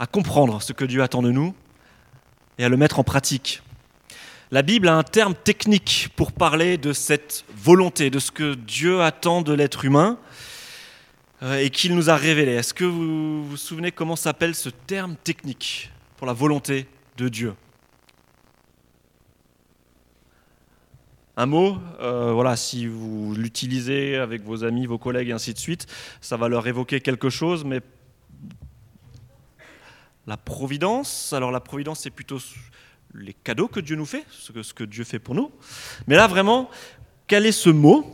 à comprendre ce que Dieu attend de nous et à le mettre en pratique. La Bible a un terme technique pour parler de cette volonté, de ce que Dieu attend de l'être humain euh, et qu'il nous a révélé. Est-ce que vous vous souvenez comment s'appelle ce terme technique pour la volonté de Dieu? Un mot, euh, voilà, si vous l'utilisez avec vos amis, vos collègues et ainsi de suite, ça va leur évoquer quelque chose, mais la providence, alors la providence c'est plutôt les cadeaux que Dieu nous fait, ce que, Dieu fait pour nous. Mais là vraiment, quel est ce mot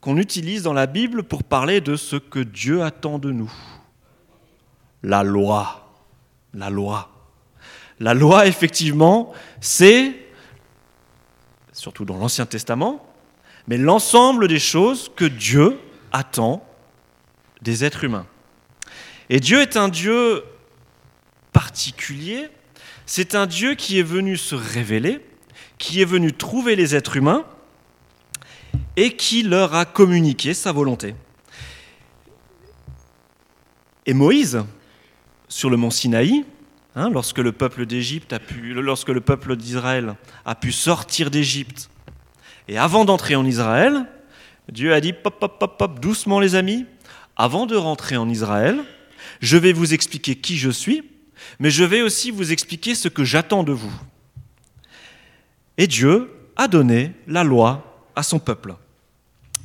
qu'on utilise dans la Bible pour parler de ce que Dieu attend de nous? La loi. La loi. La loi, effectivement, c'est, surtout dans l'Ancien Testament, mais l'ensemble des choses que Dieu attend des êtres humains. Et Dieu est un Dieu particulier, c'est un Dieu qui est venu se révéler, qui est venu trouver les êtres humains et qui leur a communiqué sa volonté. Et Moïse, sur le mont Sinaï, hein, lorsque le peuple d'Égypte a pu, lorsque le peuple d'Israël a pu sortir d'Égypte, et avant d'entrer en Israël, Dieu a dit pop, pop, pop, pop, doucement les amis, avant de rentrer en Israël, je vais vous expliquer qui je suis, mais je vais aussi vous expliquer ce que j'attends de vous. Et Dieu a donné la loi à son peuple.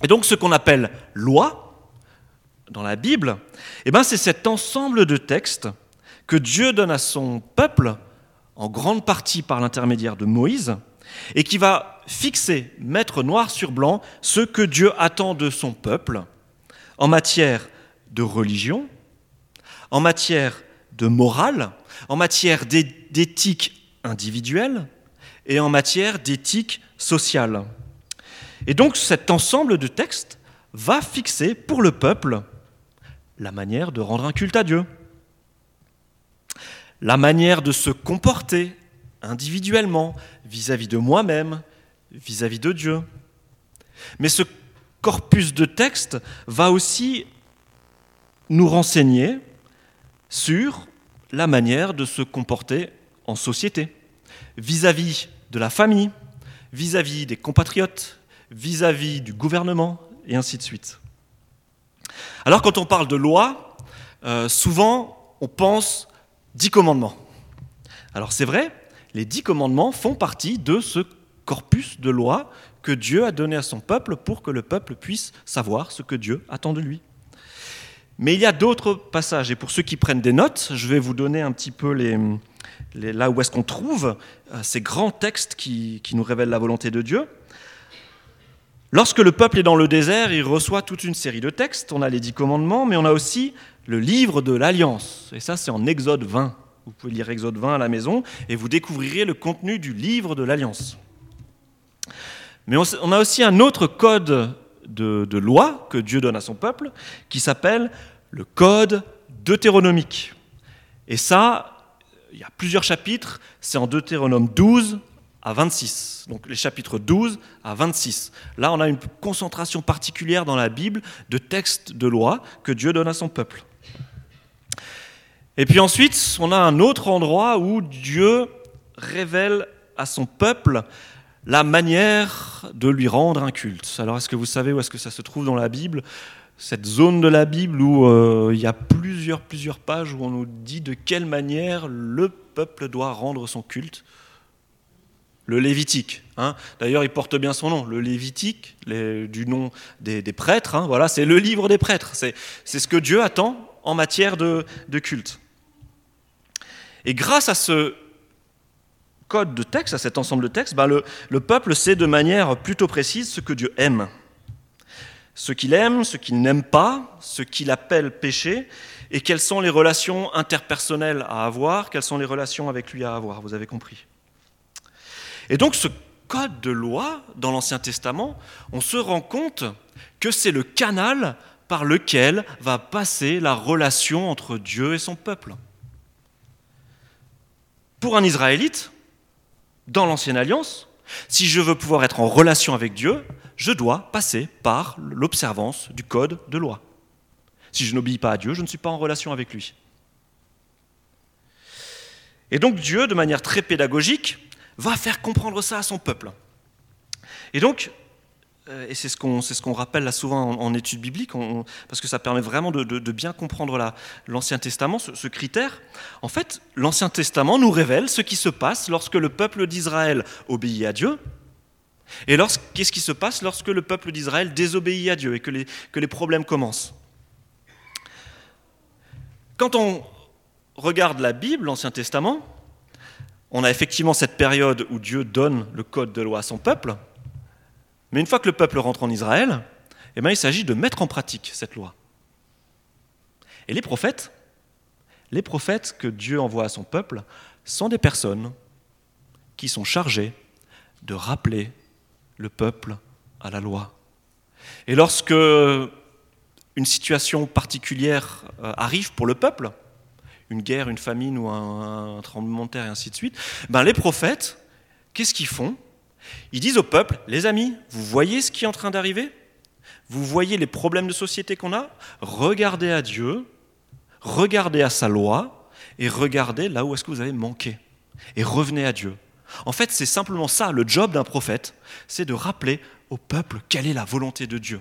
Et donc ce qu'on appelle loi dans la Bible, eh ben, c'est cet ensemble de textes que Dieu donne à son peuple, en grande partie par l'intermédiaire de Moïse, et qui va fixer, mettre noir sur blanc, ce que Dieu attend de son peuple en matière de religion, en matière de morale, en matière d'éthique individuelle et en matière d'éthique sociale. Et donc cet ensemble de textes va fixer pour le peuple la manière de rendre un culte à Dieu, la manière de se comporter individuellement vis-à-vis de moi-même, vis-à-vis de Dieu. Mais ce corpus de textes va aussi nous renseigner sur la manière de se comporter en société, vis-à-vis de la famille, vis-à-vis des compatriotes, vis-à-vis du gouvernement, et ainsi de suite. Alors quand on parle de loi, euh, souvent on pense dix commandements. Alors c'est vrai, les dix commandements font partie de ce corpus de loi que Dieu a donné à son peuple pour que le peuple puisse savoir ce que Dieu attend de lui. Mais il y a d'autres passages, et pour ceux qui prennent des notes, je vais vous donner un petit peu les, là où est-ce qu'on trouve euh, ces grands textes qui, qui nous révèlent la volonté de Dieu. Lorsque le peuple est dans le désert, il reçoit toute une série de textes. On a les dix commandements, mais on a aussi le livre de l'Alliance. Et ça, c'est en Exode 20. Vous pouvez lire Exode 20 à la maison et vous découvrirez le contenu du livre de l'Alliance. Mais on a aussi un autre code de, loi que Dieu donne à son peuple, qui s'appelle le Code deutéronomique. Et ça, il y a plusieurs chapitres, c'est en Deutéronome 12 à 26. Donc les chapitres 12 à 26. Là, on a une concentration particulière dans la Bible de textes de loi que Dieu donne à son peuple. Et puis ensuite, on a un autre endroit où Dieu révèle à son peuple la manière de lui rendre un culte. Alors est-ce que vous savez où est-ce que ça se trouve dans la Bible Cette zone de la Bible où euh, il y a plusieurs, plusieurs pages où on nous dit de quelle manière le peuple doit rendre son culte? Le Lévitique. Hein. D'ailleurs, il porte bien son nom, le Lévitique, du nom des, prêtres. Hein. voilà, c'est le livre des prêtres. C'est, ce que Dieu attend en matière de, de culte. Et grâce à ce code de texte, à cet ensemble de textes, ben, le, peuple sait de manière plutôt précise ce que Dieu aime. Ce qu'il aime, ce qu'il n'aime pas, ce qu'il appelle péché, et quelles sont les relations interpersonnelles à avoir, quelles sont les relations avec lui à avoir, vous avez compris. Et donc ce code de loi dans l'Ancien Testament, on se rend compte que c'est le canal par lequel va passer la relation entre Dieu et son peuple. Pour un Israélite, dans l'Ancienne Alliance, si je veux pouvoir être en relation avec Dieu, je dois passer par l'observance du code de loi. Si je n'obéis pas à Dieu, je ne suis pas en relation avec lui. Et donc Dieu, de manière très pédagogique, va faire comprendre ça à son peuple. Et donc, et c'est ce qu'on ce qu'on rappelle là souvent en, études bibliques, parce que ça permet vraiment de, bien comprendre l'Ancien Testament, ce, critère. En fait, l'Ancien Testament nous révèle ce qui se passe lorsque le peuple d'Israël obéit à Dieu, et qu'est-ce qui se passe lorsque le peuple d'Israël désobéit à Dieu et que les, que les problèmes commencent? Quand on regarde la Bible, l'Ancien Testament, on a effectivement cette période où Dieu donne le code de loi à son peuple, mais une fois que le peuple rentre en Israël, eh bien, il s'agit de mettre en pratique cette loi. Et les prophètes, les prophètes que Dieu envoie à son peuple, sont des personnes qui sont chargées de rappeler le peuple à la loi. Et lorsque une situation particulière euh, arrive pour le peuple, une guerre, une famine ou un, tremblement de terre et ainsi de suite, ben les prophètes, qu'est-ce qu'ils font? Ils disent au peuple, les amis, vous voyez ce qui est en train d'arriver? Vous voyez les problèmes de société qu'on a? Regardez à Dieu, regardez à sa loi et regardez là où est-ce que vous avez manqué. Et revenez à Dieu. En fait, c'est simplement ça, le job d'un prophète, c'est de rappeler au peuple quelle est la volonté de Dieu.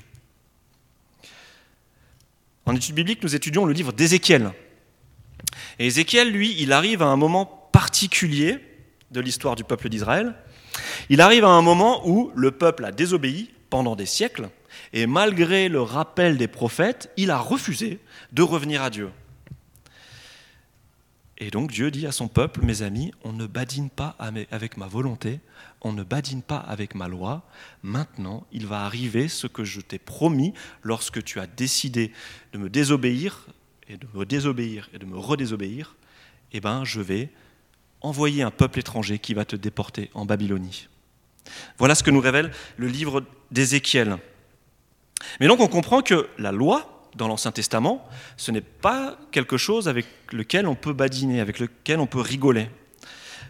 En études bibliques, nous étudions le livre d'Ézéchiel. Et Ézéchiel, lui, il arrive à un moment particulier de l'histoire du peuple d'Israël. Il arrive à un moment où le peuple a désobéi pendant des siècles, et malgré le rappel des prophètes, il a refusé de revenir à Dieu. Et donc Dieu dit à son peuple, mes amis, on ne badine pas avec ma volonté, on ne badine pas avec ma loi. Maintenant, il va arriver ce que je t'ai promis lorsque tu as décidé de me désobéir et de me désobéir et de me redésobéir. Eh bien, je vais envoyer un peuple étranger qui va te déporter en Babylonie. Voilà ce que nous révèle le livre d'Ézéchiel. Mais donc on comprend que la loi, dans l'Ancien Testament, ce n'est pas quelque chose avec lequel on peut badiner, avec lequel on peut rigoler.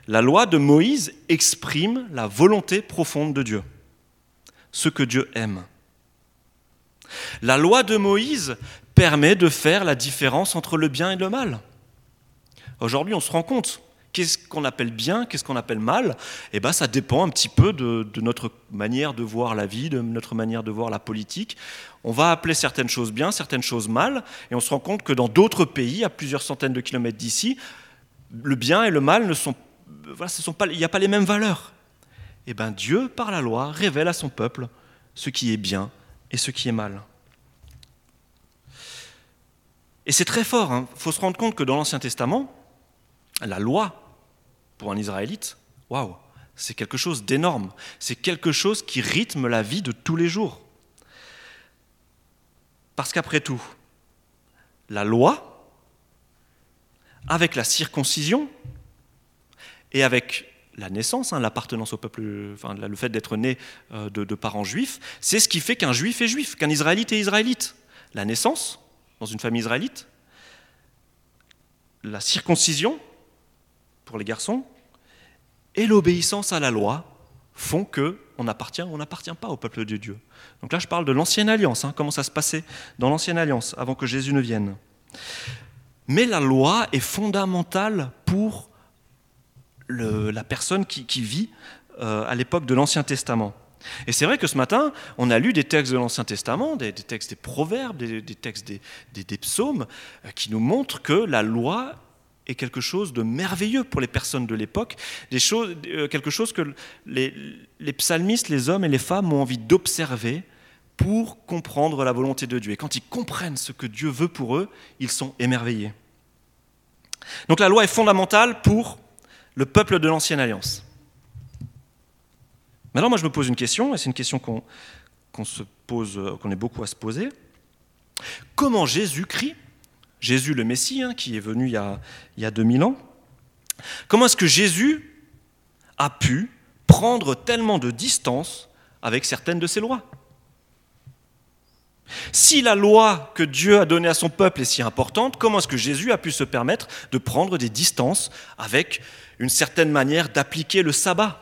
La loi de Moïse exprime la volonté profonde de Dieu, ce que Dieu aime. La loi de Moïse permet de faire la différence entre le bien et le mal. Aujourd'hui, on se rend compte Qu'est-ce qu'on appelle bien, qu'est-ce qu'on appelle mal Eh bien, ça dépend un petit peu de, notre manière de voir la vie, de notre manière de voir la politique. On va appeler certaines choses bien, certaines choses mal, et on se rend compte que dans d'autres pays, à plusieurs centaines de kilomètres d'ici, le bien et le mal ne sont, voilà, ce sont pas, il n'y a pas les mêmes valeurs. Eh bien, Dieu, par la loi, révèle à son peuple ce qui est bien et ce qui est mal. Et c'est très fort. Il hein. faut se rendre compte que dans l'Ancien Testament, la loi pour un Israélite, waouh, c'est quelque chose d'énorme. C'est quelque chose qui rythme la vie de tous les jours. Parce qu'après tout, la loi, avec la circoncision et avec la naissance, hein, l'appartenance au peuple, le fait d'être né euh, de, de, parents juifs, c'est ce qui fait qu'un juif est juif, qu'un israélite est israélite. La naissance, dans une famille israélite, la circoncision, pour les garçons, et l'obéissance à la loi font que on appartient ou on n'appartient pas au peuple de Dieu. Donc là, je parle de l'ancienne alliance, hein, comment ça se passait dans l'ancienne alliance avant que Jésus ne vienne. Mais la loi est fondamentale pour la personne qui, vit euh, à l'époque de l'Ancien Testament. Et c'est vrai que ce matin, on a lu des textes de l'Ancien Testament, des, textes des proverbes, des, textes des, psaumes, euh, qui nous montrent que la loi est quelque chose de merveilleux pour les personnes de l'époque, euh, quelque chose que les, psalmistes, les hommes et les femmes ont envie d'observer pour comprendre la volonté de Dieu. Et quand ils comprennent ce que Dieu veut pour eux, ils sont émerveillés. Donc la loi est fondamentale pour le peuple de l'Ancienne Alliance. Maintenant, moi, je me pose une question, et c'est une question qu'on se pose, euh, qu'on est beaucoup à se poser. Comment Jésus-Christ Jésus le Messie, hein, qui est venu il y, a, il 2000 ans. Comment est-ce que Jésus a pu prendre tellement de distance avec certaines de ses lois? Si la loi que Dieu a donnée à son peuple est si importante, comment est-ce que Jésus a pu se permettre de prendre des distances avec une certaine manière d'appliquer le sabbat?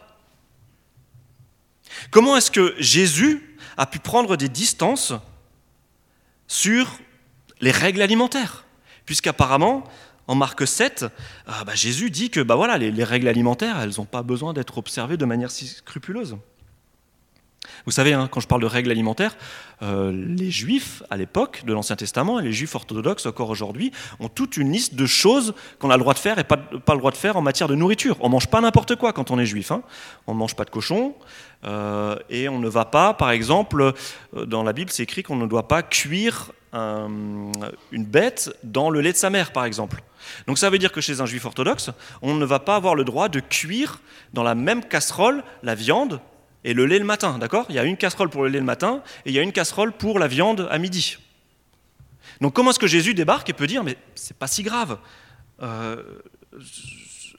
Comment est-ce que Jésus a pu prendre des distances sur les règles alimentaires? Puisqu'apparemment, en Marc 7, ah, bah, Jésus dit que bah, voilà, les, règles alimentaires, elles n'ont pas besoin d'être observées de manière si scrupuleuse. Vous savez, hein, quand je parle de règles alimentaires, euh, les juifs à l'époque de l'Ancien Testament et les juifs orthodoxes encore aujourd'hui ont toute une liste de choses qu'on a le droit de faire et pas, le droit de faire en matière de nourriture. On mange pas n'importe quoi quand on est juif. Hein. On ne mange pas de cochon euh, et on ne va pas, par exemple, euh, dans la Bible c'est écrit qu'on ne doit pas cuire une bête dans le lait de sa mère, par exemple. Donc ça veut dire que chez un juif orthodoxe, on ne va pas avoir le droit de cuire dans la même casserole la viande et le lait le matin, d'accord? Il y a une casserole pour le lait le matin et il y a une casserole pour la viande à midi. Donc comment est-ce que Jésus débarque et peut dire mais c'est pas si grave euh,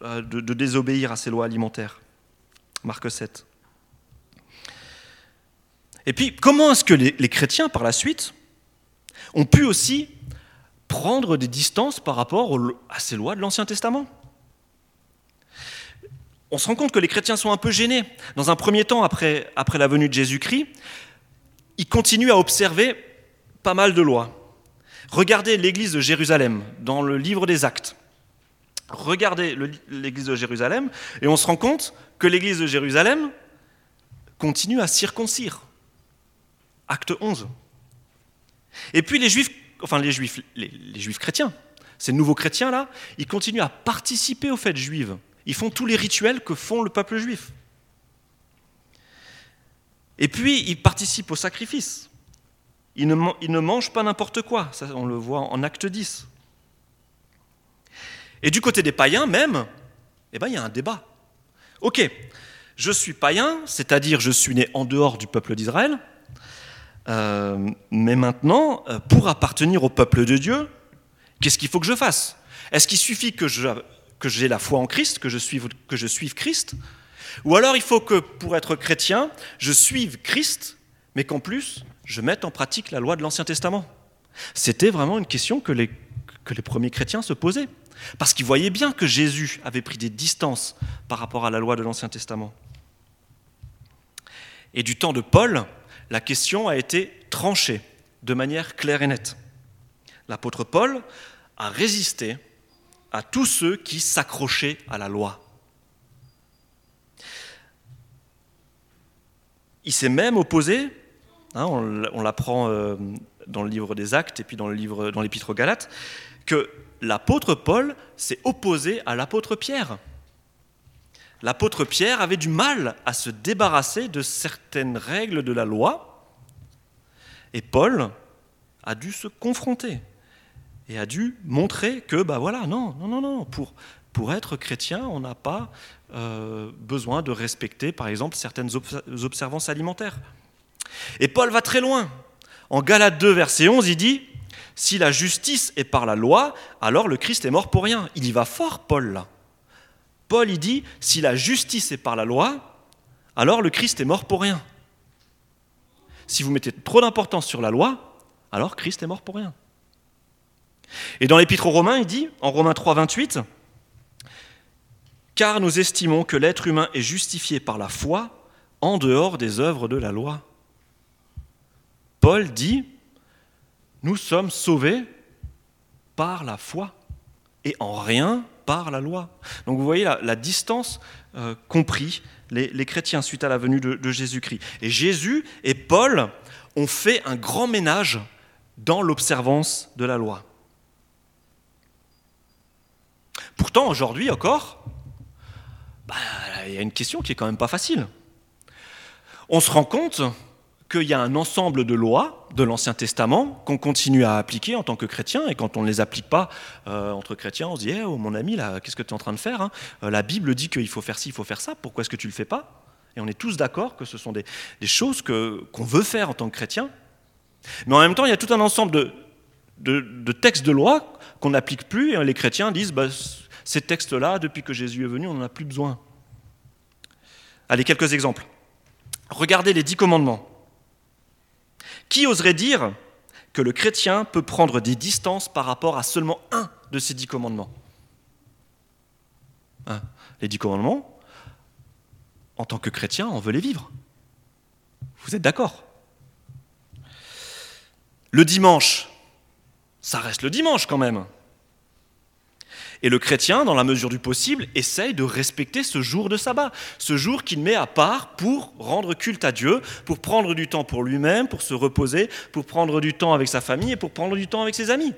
de, désobéir à ces lois alimentaires? Marc 7. Et puis comment est-ce que les chrétiens par la suite ont pu aussi prendre des distances par rapport à ces lois de l'Ancien Testament on se rend compte que les chrétiens sont un peu gênés. Dans un premier temps, après, après la venue de Jésus-Christ, ils continuent à observer pas mal de lois. Regardez l'église de Jérusalem dans le livre des Actes. Regardez l'église de Jérusalem et on se rend compte que l'église de Jérusalem continue à circoncire. Acte 11. Et puis les juifs, enfin les juifs, les, juifs chrétiens, ces nouveaux chrétiens là, ils continuent à participer aux fêtes juives. Ils font tous les rituels que font le peuple juif. Et puis, ils participent au sacrifice. Ils ne, mangent pas n'importe quoi. Ça, on le voit en acte 10. Et du côté des païens même, eh ben, il y a un débat. Ok, je suis païen, c'est-à-dire je suis né en dehors du peuple d'Israël, euh, mais maintenant, euh, pour appartenir au peuple de Dieu, qu'est-ce qu'il faut que je fasse? Est-ce qu'il suffit que j'ai la foi en Christ, que je suive, que je suive Christ, ou alors il faut que pour être chrétien, je suive Christ, mais qu'en plus, je mette en pratique la loi de l'Ancien Testament? C'était vraiment une question que les, que les premiers chrétiens se posaient, parce qu'ils voyaient bien que Jésus avait pris des distances par rapport à la loi de l'Ancien Testament. Et du temps de Paul, la question a été tranchée de manière claire et nette. L'apôtre Paul a résisté à tous ceux qui s'accrochaient à la loi. Il s'est même opposé, hein, on, l'apprend euh, dans le livre des Actes et puis dans l'épître aux Galates, que l'apôtre Paul s'est opposé à l'apôtre Pierre. L'apôtre Pierre avait du mal à se débarrasser de certaines règles de la loi, et Paul a dû se confronter et a dû montrer que, bah voilà, non, non, non, non, pour, être chrétien, on n'a pas euh, besoin de respecter, par exemple, certaines observances alimentaires. Et Paul va très loin. En Galates 2, verset 11, il dit Si la justice est par la loi, alors le Christ est mort pour rien. Il y va fort, Paul, là. Paul, il dit Si la justice est par la loi, alors le Christ est mort pour rien. Si vous mettez trop d'importance sur la loi, alors Christ est mort pour rien. Et dans l'Épître aux Romains, il dit, en Romains 3, 28, Car nous estimons que l'être humain est justifié par la foi en dehors des œuvres de la loi. Paul dit, Nous sommes sauvés par la foi et en rien par la loi. Donc vous voyez la, distance euh, compris les, chrétiens suite à la venue de Jésus-Christ. Et Jésus et Paul ont fait un grand ménage dans l'observance de la loi. Pourtant, aujourd'hui encore, bah, il y a une question qui est quand même pas facile. On se rend compte qu'il y a un ensemble de lois de l'Ancien Testament qu'on continue à appliquer en tant que chrétien, et quand on ne les applique pas euh, entre chrétiens, on se dit eh, oh, mon ami, qu'est-ce que tu es en train de faire hein? Euh, La Bible dit qu'il faut faire ci, il faut faire ça, pourquoi est-ce que tu ne le fais pas? Et on est tous d'accord que ce sont des, choses qu'on veut faire en tant que chrétien. Mais en même temps, il y a tout un ensemble de, de, textes de loi qu'on n'applique plus, et les chrétiens disent bah, ces textes-là, depuis que Jésus est venu, on n'en a plus besoin. Allez, quelques exemples. Regardez les dix commandements. Qui oserait dire que le chrétien peut prendre des distances par rapport à seulement un de ces dix commandements hein, Les dix commandements, en tant que chrétien, on veut les vivre. Vous êtes d'accord Le dimanche, ça reste le dimanche quand même. Et le chrétien, dans la mesure du possible, essaye de respecter ce jour de sabbat, ce jour qu'il met à part pour rendre culte à Dieu, pour prendre du temps pour lui-même, pour se reposer, pour prendre du temps avec sa famille et pour prendre du temps avec ses amis.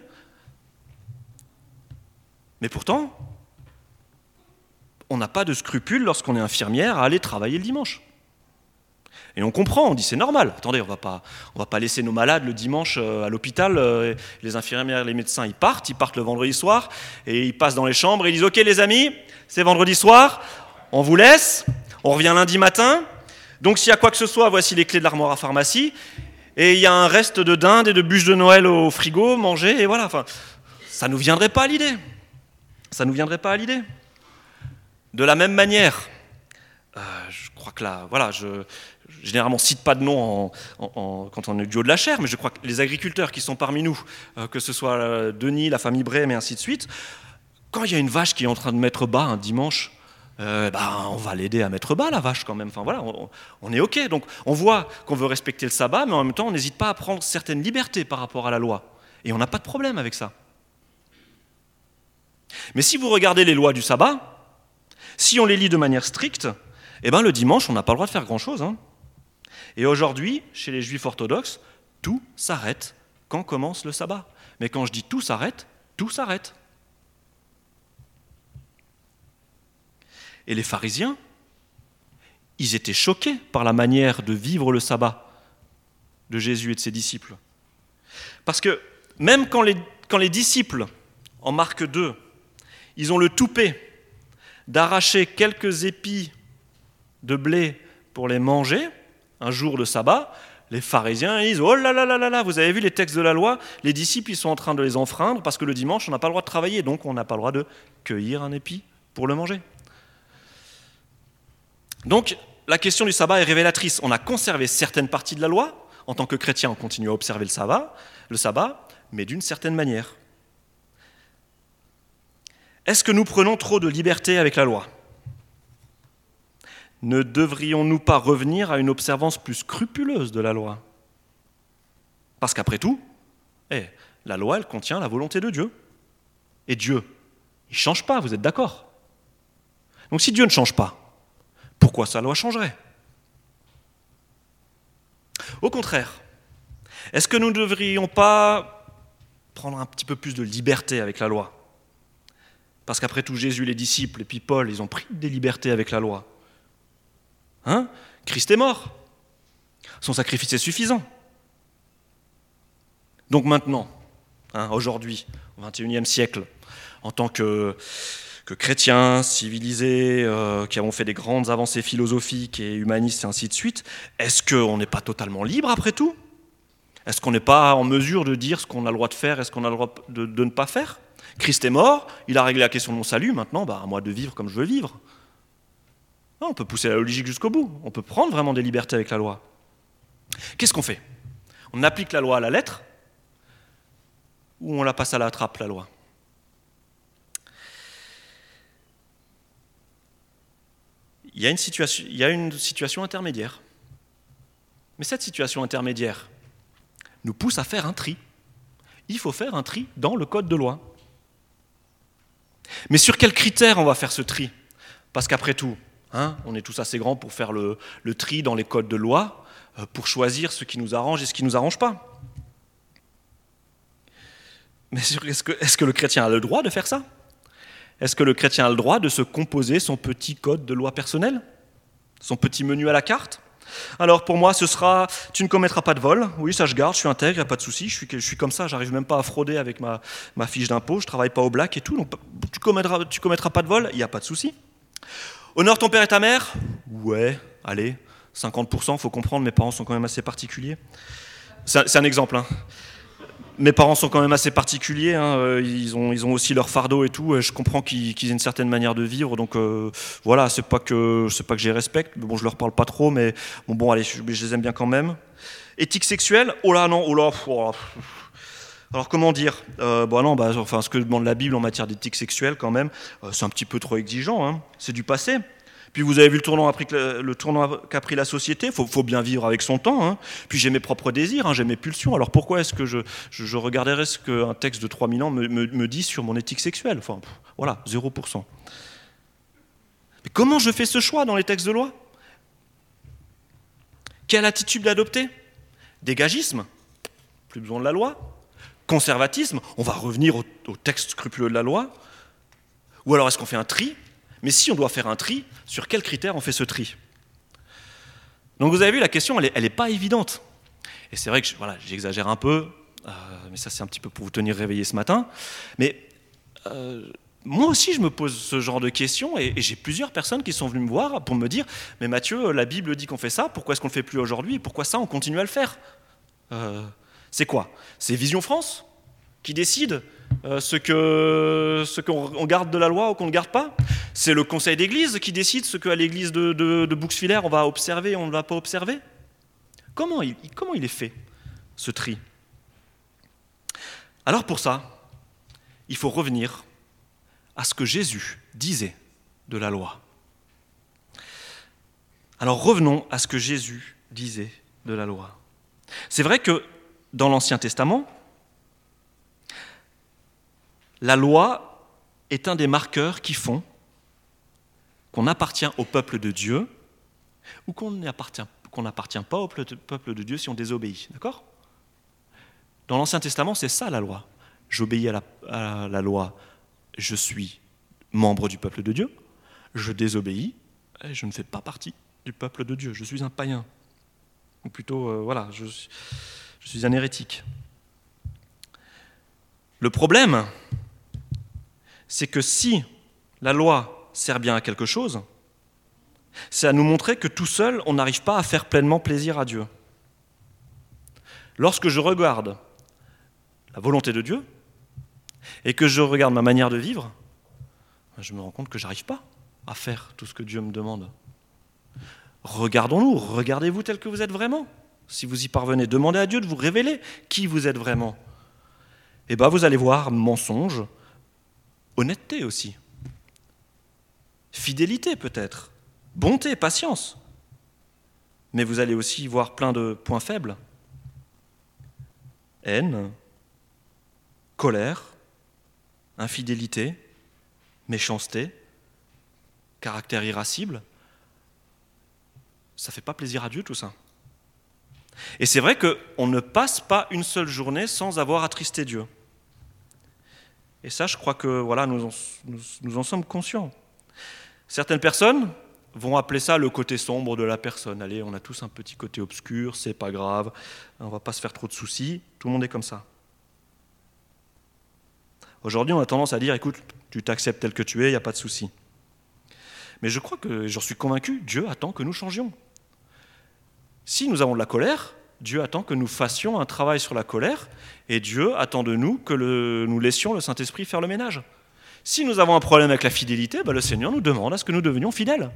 Mais pourtant, on n'a pas de scrupule lorsqu'on est infirmière à aller travailler le dimanche. Et on comprend, on dit c'est normal. Attendez, on va pas, on va pas laisser nos malades le dimanche euh, à l'hôpital. Euh, les infirmières, les médecins, ils partent, ils partent le vendredi soir et ils passent dans les chambres et ils disent ok les amis, c'est vendredi soir, on vous laisse, on revient lundi matin. Donc s'il y a quoi que ce soit, voici les clés de l'armoire à pharmacie. Et il y a un reste de dinde et de bûches de Noël au frigo, manger et voilà. Enfin, ça nous viendrait pas à l'idée. Ça nous viendrait pas à l'idée. De la même manière, euh, je crois que là, voilà, je, généralement cite pas de nom quand on est du haut de la chair, mais je crois que les agriculteurs qui sont parmi nous, euh, que ce soit euh, Denis, la famille Bray, et ainsi de suite, quand il y a une vache qui est en train de mettre bas un dimanche, euh, bah, on va l'aider à mettre bas la vache quand même. Enfin voilà, on, est ok. Donc on voit qu'on veut respecter le sabbat, mais en même temps on n'hésite pas à prendre certaines libertés par rapport à la loi. Et on n'a pas de problème avec ça. Mais si vous regardez les lois du sabbat, si on les lit de manière stricte, eh ben le dimanche on n'a pas le droit de faire grand chose. Hein. Et aujourd'hui, chez les juifs orthodoxes, tout s'arrête quand commence le sabbat. Mais quand je dis tout s'arrête, tout s'arrête. Et les pharisiens, ils étaient choqués par la manière de vivre le sabbat de Jésus et de ses disciples. Parce que même quand les, disciples, en Marc 2, ils ont le toupet d'arracher quelques épis de blé pour les manger, un jour de sabbat, les pharisiens disent Oh là là là là là, vous avez vu les textes de la loi Les disciples ils sont en train de les enfreindre parce que le dimanche on n'a pas le droit de travailler, donc on n'a pas le droit de cueillir un épi pour le manger. Donc la question du sabbat est révélatrice. On a conservé certaines parties de la loi. En tant que chrétien, on continue à observer le sabbat, le sabbat mais d'une certaine manière. Est-ce que nous prenons trop de liberté avec la loi? Ne devrions-nous pas revenir à une observance plus scrupuleuse de la loi? Parce qu'après tout, eh, la loi, elle contient la volonté de Dieu. Et Dieu, il ne change pas, vous êtes d'accord? Donc si Dieu ne change pas, pourquoi sa loi changerait? Au contraire, est-ce que nous ne devrions pas prendre un petit peu plus de liberté avec la loi? Parce qu'après tout, Jésus, les disciples et puis Paul, ils ont pris des libertés avec la loi. Hein? Christ est mort. Son sacrifice est suffisant. Donc maintenant, hein, aujourd'hui, au XXIe siècle, en tant que, chrétiens civilisés, euh, qui avons fait des grandes avancées philosophiques et humanistes et ainsi de suite, est-ce qu'on n'est pas totalement libre après tout? Est-ce qu'on n'est pas en mesure de dire ce qu'on a le droit de faire et ce qu'on a le droit de, ne pas faire? Christ est mort, il a réglé la question de mon salut, maintenant, bah, à moi de vivre comme je veux vivre on peut pousser la logique jusqu'au bout. On peut prendre vraiment des libertés avec la loi. Qu'est-ce qu'on fait? On applique la loi à la lettre ou on la passe à la trappe, la loi? Il y, a une situation, il y a une situation intermédiaire. Mais cette situation intermédiaire nous pousse à faire un tri. Il faut faire un tri dans le code de loi. Mais sur quels critères on va faire ce tri? Parce qu'après tout, Hein, on est tous assez grands pour faire le, tri dans les codes de loi, euh, pour choisir ce qui nous arrange et ce qui ne nous arrange pas. Mais est-ce que, le chrétien a le droit de faire ça? Est-ce que le chrétien a le droit de se composer son petit code de loi personnel? Son petit menu à la carte? Alors pour moi, ce sera tu ne commettras pas de vol. Oui, ça je garde, je suis intègre, il n'y a pas de souci. Je suis, comme ça, j'arrive même pas à frauder avec ma, fiche d'impôt, je travaille pas au black et tout. Tu commettras, commettras pas de vol, il n'y a pas de souci. Honore ton père et ta mère? Ouais, allez, 50%, faut comprendre, mes parents sont quand même assez particuliers. C'est un exemple, hein. Mes parents sont quand même assez particuliers, hein. Euh, ils, ont, ils ont aussi leur fardeau et tout. Je comprends qu'ils aient une certaine manière de vivre, donc euh, voilà, c'est pas que c'est pas que je les respecte. Bon, je leur parle pas trop, mais bon, bon, allez, je, les aime bien quand même. Éthique sexuelle? Oh là, non, oh là, oh alors comment dire euh, bon, non, bah, enfin, Ce que demande la Bible en matière d'éthique sexuelle, quand même, euh, c'est un petit peu trop exigeant. Hein. C'est du passé. Puis vous avez vu le tournant, qu'a pris la société, il faut, bien vivre avec son temps. Hein. Puis j'ai mes propres désirs, hein, j'ai mes pulsions. Alors pourquoi est-ce que je, regarderais ce qu'un texte de 3000 ans me, me, dit sur mon éthique sexuelle? Enfin, voilà, 0%. Mais comment je fais ce choix dans les textes de loi? Quelle attitude adopter? Dégagisme? Plus besoin de la loi Conservatisme On va revenir au, texte scrupuleux de la loi. Ou alors est-ce qu'on fait un tri? Mais si on doit faire un tri, sur quels critères on fait ce tri? Donc vous avez vu, la question, elle n'est pas évidente. Et c'est vrai que voilà, j'exagère un peu, euh, mais ça c'est un petit peu pour vous tenir réveillé ce matin. Mais euh, moi aussi, je me pose ce genre de questions et, j'ai plusieurs personnes qui sont venues me voir pour me dire Mais Mathieu, la Bible dit qu'on fait ça, pourquoi est-ce qu'on ne le fait plus aujourd'hui? Pourquoi ça, on continue à le faire? Euh, C'est quoi? C'est Vision France qui décide euh, ce qu'on ce garde de la loi ou qu'on ne garde pas? C'est le conseil d'église qui décide ce qu'à l'église de, de, on va observer et on ne va pas observer? Comment comment il est fait, ce tri? Alors pour ça, il faut revenir à ce que Jésus disait de la loi. Alors revenons à ce que Jésus disait de la loi. C'est vrai que dans l'Ancien Testament, la loi est un des marqueurs qui font qu'on appartient au peuple de Dieu ou qu'on n'appartient pas au peuple de Dieu si on désobéit. D'accord? Dans l'Ancien Testament, c'est ça la loi. J'obéis à, la, loi, je suis membre du peuple de Dieu. Je désobéis, et je ne fais pas partie du peuple de Dieu. Je suis un païen. Ou plutôt, euh, voilà, je suis un hérétique. Le problème, c'est que si la loi sert bien à quelque chose, c'est à nous montrer que tout seul, on n'arrive pas à faire pleinement plaisir à Dieu. Lorsque je regarde la volonté de Dieu et que je regarde ma manière de vivre, je me rends compte que j'arrive pas à faire tout ce que Dieu me demande. Regardons-nous, regardez-vous tel que vous êtes vraiment. Si vous y parvenez, demandez à Dieu de vous révéler qui vous êtes vraiment. Eh bien vous allez voir mensonge, honnêteté aussi, fidélité peut-être, bonté, patience. Mais vous allez aussi voir plein de points faibles. Haine, colère, infidélité, méchanceté, caractère irascible. Ça fait pas plaisir à Dieu tout ça. Et c'est vrai qu'on ne passe pas une seule journée sans avoir attristé Dieu. Et ça, je crois que voilà, nous en, sommes conscients. Certaines personnes vont appeler ça le côté sombre de la personne. Allez, on a tous un petit côté obscur, c'est pas grave, on va pas se faire trop de soucis, tout le monde est comme ça. Aujourd'hui, on a tendance à dire écoute, tu t'acceptes tel que tu es, il n'y a pas de souci. Mais je crois que, j'en suis convaincu, Dieu attend que nous changions. Si nous avons de la colère, Dieu attend que nous fassions un travail sur la colère, et Dieu attend de nous que nous laissions le Saint-Esprit faire le ménage. Si nous avons un problème avec la fidélité, bah, le Seigneur nous demande à ce que nous devenions fidèles.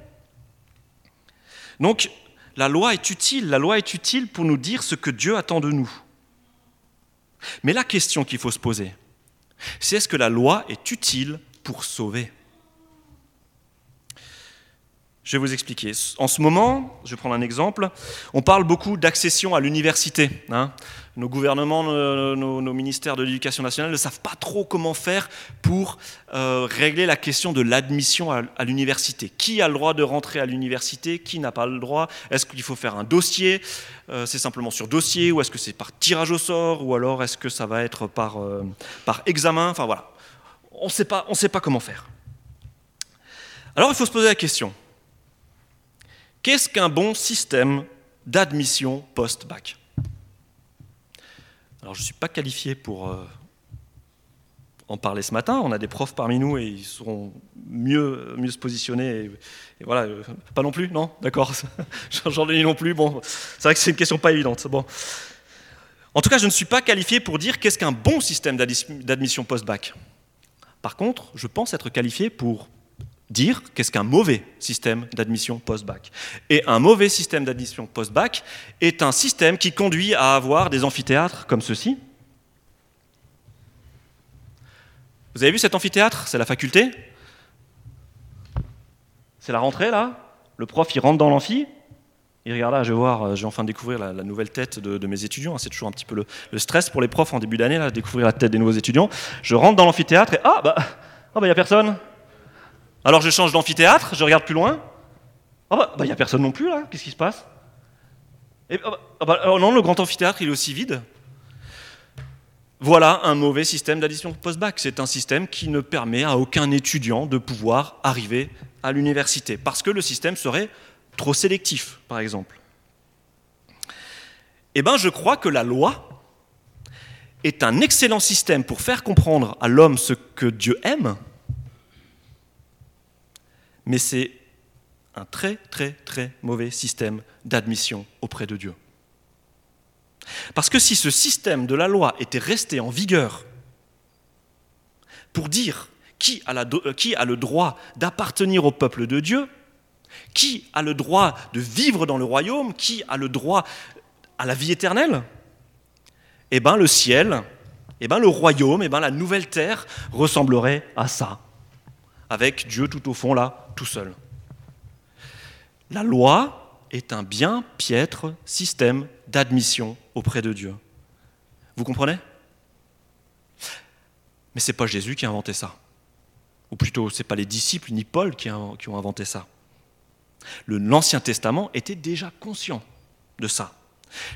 Donc, la loi est utile, la loi est utile pour nous dire ce que Dieu attend de nous. Mais la question qu'il faut se poser, c'est est-ce que la loi est utile pour sauver? Je vais vous expliquer. En ce moment, je vais prendre un exemple, on parle beaucoup d'accession à l'université. Hein. Nos gouvernements, nos, ministères de l'éducation nationale ne savent pas trop comment faire pour euh, régler la question de l'admission à, l'université. Qui a le droit de rentrer à l'université? Qui n'a pas le droit? Est-ce qu'il faut faire un dossier? Euh, C'est simplement sur dossier Ou est-ce que c'est par tirage au sort Ou alors est-ce que ça va être par, euh, par examen? Enfin voilà. On ne sait pas comment faire. Alors il faut se poser la question. Qu'est-ce qu'un bon système d'admission post-bac Alors je ne suis pas qualifié pour euh, en parler ce matin, on a des profs parmi nous et ils seront mieux, mieux se positionner. Voilà, euh, pas non plus, non? D'accord, j'en ai non plus. Bon, c'est vrai que c'est une question pas évidente. Bon. En tout cas, je ne suis pas qualifié pour dire qu'est-ce qu'un bon système d'admission post-bac. Par contre, je pense être qualifié pour dire qu'est-ce qu'un mauvais système d'admission post-bac. Et un mauvais système d'admission post-bac est un système qui conduit à avoir des amphithéâtres comme ceci. Vous avez vu cet amphithéâtre? C'est la faculté C'est la rentrée là le prof, il rentre dans l'amphi, il regarde là, je vais voir, euh, j'ai enfin découvrir la, nouvelle tête de, mes étudiants. C'est toujours un petit peu le, stress pour les profs en début d'année, là, découvrir la tête des nouveaux étudiants. Je rentre dans l'amphithéâtre et ah bah, ah bah y a personne. Alors je change d'amphithéâtre, je regarde plus loin. Ah bah, bah y a personne non plus là. Qu'est-ce qui se passe? Et, ah bah, ah bah, oh non, le grand amphithéâtre il est aussi vide. Voilà un mauvais système d'addition post-bac. C'est un système qui ne permet à aucun étudiant de pouvoir arriver à l'université parce que le système serait trop sélectif, par exemple. Eh bien, je crois que la loi est un excellent système pour faire comprendre à l'homme ce que Dieu aime, mais c'est un très très très mauvais système d'admission auprès de Dieu. Parce que si ce système de la loi était resté en vigueur pour dire qui a, le droit d'appartenir au peuple de Dieu, qui a le droit de vivre dans le royaume, qui a le droit à la vie éternelle Eh bien, le ciel, eh ben, le royaume, eh ben, la nouvelle terre ressemblerait à ça, avec Dieu tout au fond là, tout seul. La loi est un bien piètre système d'admission auprès de Dieu. Vous comprenez? Mais ce n'est pas Jésus qui a inventé ça. Ou plutôt, ce n'est pas les disciples ni Paul qui ont inventé ça. L'Ancien Testament était déjà conscient de ça.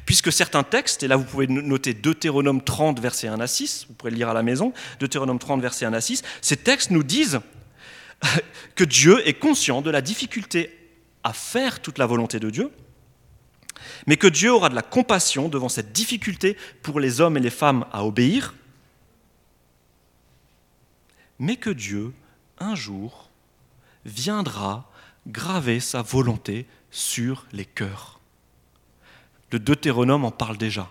Puisque certains textes, et là vous pouvez noter Deutéronome 30, verset 1 à 6, vous pourrez le lire à la maison, Deutéronome 30, verset 1 à 6, ces textes nous disent que Dieu est conscient de la difficulté à faire toute la volonté de Dieu, mais que Dieu aura de la compassion devant cette difficulté pour les hommes et les femmes à obéir, mais que Dieu, un jour, viendra graver sa volonté sur les cœurs. Le Deutéronome en parle déjà.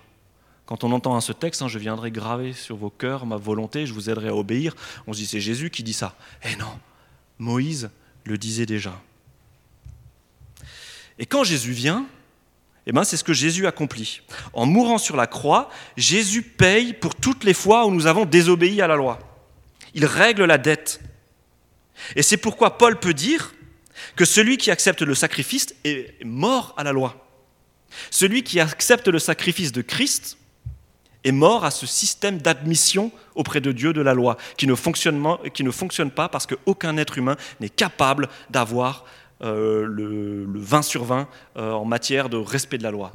Quand on entend ce texte, hein, je viendrai graver sur vos cœurs ma volonté, je vous aiderai à obéir, on se dit c'est Jésus qui dit ça. Eh non, Moïse le disait déjà. Et quand Jésus vient, eh ben c'est ce que Jésus accomplit. En mourant sur la croix, Jésus paye pour toutes les fois où nous avons désobéi à la loi. Il règle la dette. Et c'est pourquoi Paul peut dire que celui qui accepte le sacrifice est mort à la loi. Celui qui accepte le sacrifice de Christ est mort à ce système d'admission auprès de Dieu de la loi, qui ne fonctionne, pas parce qu'aucun être humain n'est capable d'avoir euh, le, 20 sur 20 euh, en matière de respect de la loi.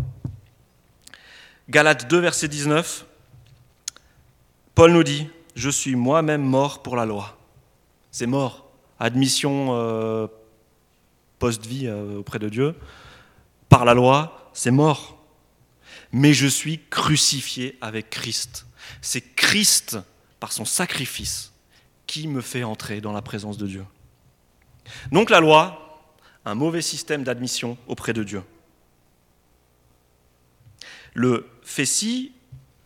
Galates 2, verset 19, Paul nous dit, je suis moi-même mort pour la loi. C'est mort. Admission euh, post-vie auprès de Dieu, par la loi, c'est mort. Mais je suis crucifié avec Christ. C'est Christ, par son sacrifice, qui me fait entrer dans la présence de Dieu. Donc la loi, un mauvais système d'admission auprès de Dieu. Le fais ci,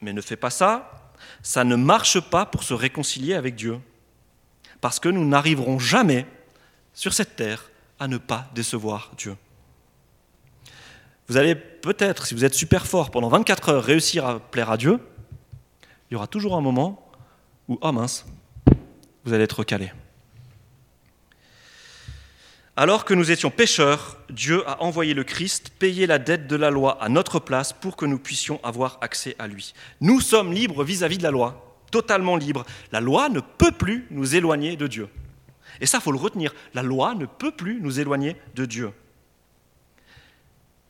mais ne fais pas ça, ça ne marche pas pour se réconcilier avec Dieu. Parce que nous n'arriverons jamais sur cette terre à ne pas décevoir Dieu. Vous allez peut-être, si vous êtes super fort, pendant 24 heures réussir à plaire à Dieu, il y aura toujours un moment où, oh mince, vous allez être recalé. Alors que nous étions pécheurs, Dieu a envoyé le Christ payer la dette de la loi à notre place pour que nous puissions avoir accès à lui. Nous sommes libres vis-à-vis -vis de la loi, totalement libres. La loi ne peut plus nous éloigner de Dieu. Et ça, faut le retenir. La loi ne peut plus nous éloigner de Dieu.